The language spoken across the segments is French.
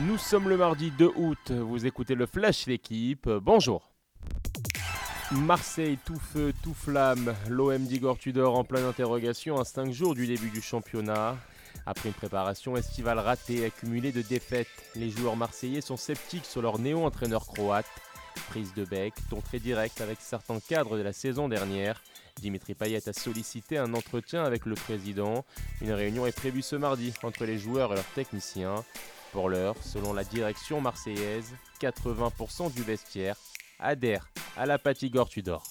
Nous sommes le mardi 2 août, vous écoutez le Flash l'équipe, bonjour. Marseille tout feu, tout flamme, l'OM d'Igor Tudor en pleine interrogation à 5 jours du début du championnat. Après une préparation estivale ratée accumulée de défaites, les joueurs marseillais sont sceptiques sur leur néo-entraîneur croate. Prise de bec, ton très direct avec certains cadres de la saison dernière. Dimitri Payet a sollicité un entretien avec le président. Une réunion est prévue ce mardi entre les joueurs et leurs techniciens. Pour l'heure, selon la direction marseillaise, 80% du vestiaire adhère à la Patigore Tudor.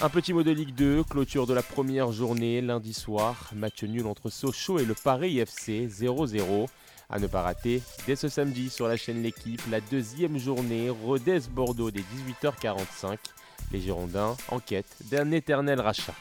Un petit mot de Ligue 2, clôture de la première journée lundi soir, match nul entre Sochaux et le Paris FC 0-0. À ne pas rater, dès ce samedi sur la chaîne L'équipe, la deuxième journée, Rodez-Bordeaux dès 18h45. Les Girondins en quête d'un éternel rachat.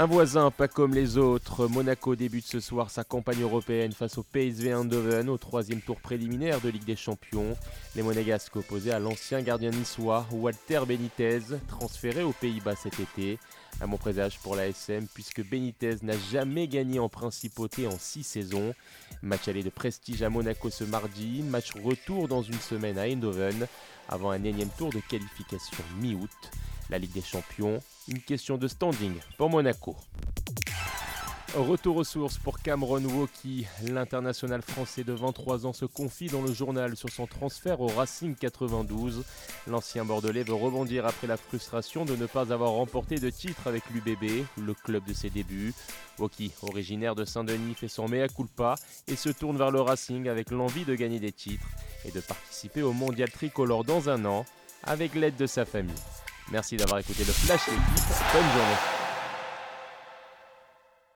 Un voisin pas comme les autres, Monaco débute ce soir sa campagne européenne face au PSV Eindhoven au troisième tour préliminaire de Ligue des Champions. Les Monégasques opposés à l'ancien gardien niçois Walter Benitez, transféré aux Pays-Bas cet été. Un bon présage pour la SM puisque Benitez n'a jamais gagné en principauté en six saisons. Match aller de prestige à Monaco ce mardi, match retour dans une semaine à Eindhoven avant un énième tour de qualification mi-août. La Ligue des Champions, une question de standing pour Monaco. Retour aux sources pour Cameron Woki. L'international français de 23 ans se confie dans le journal sur son transfert au Racing 92. L'ancien Bordelais veut rebondir après la frustration de ne pas avoir remporté de titre avec l'UBB, le club de ses débuts. Woki, originaire de Saint-Denis, fait son mea culpa et se tourne vers le Racing avec l'envie de gagner des titres et de participer au mondial tricolore dans un an avec l'aide de sa famille. Merci d'avoir écouté le Flash L'équipe. Bonne journée.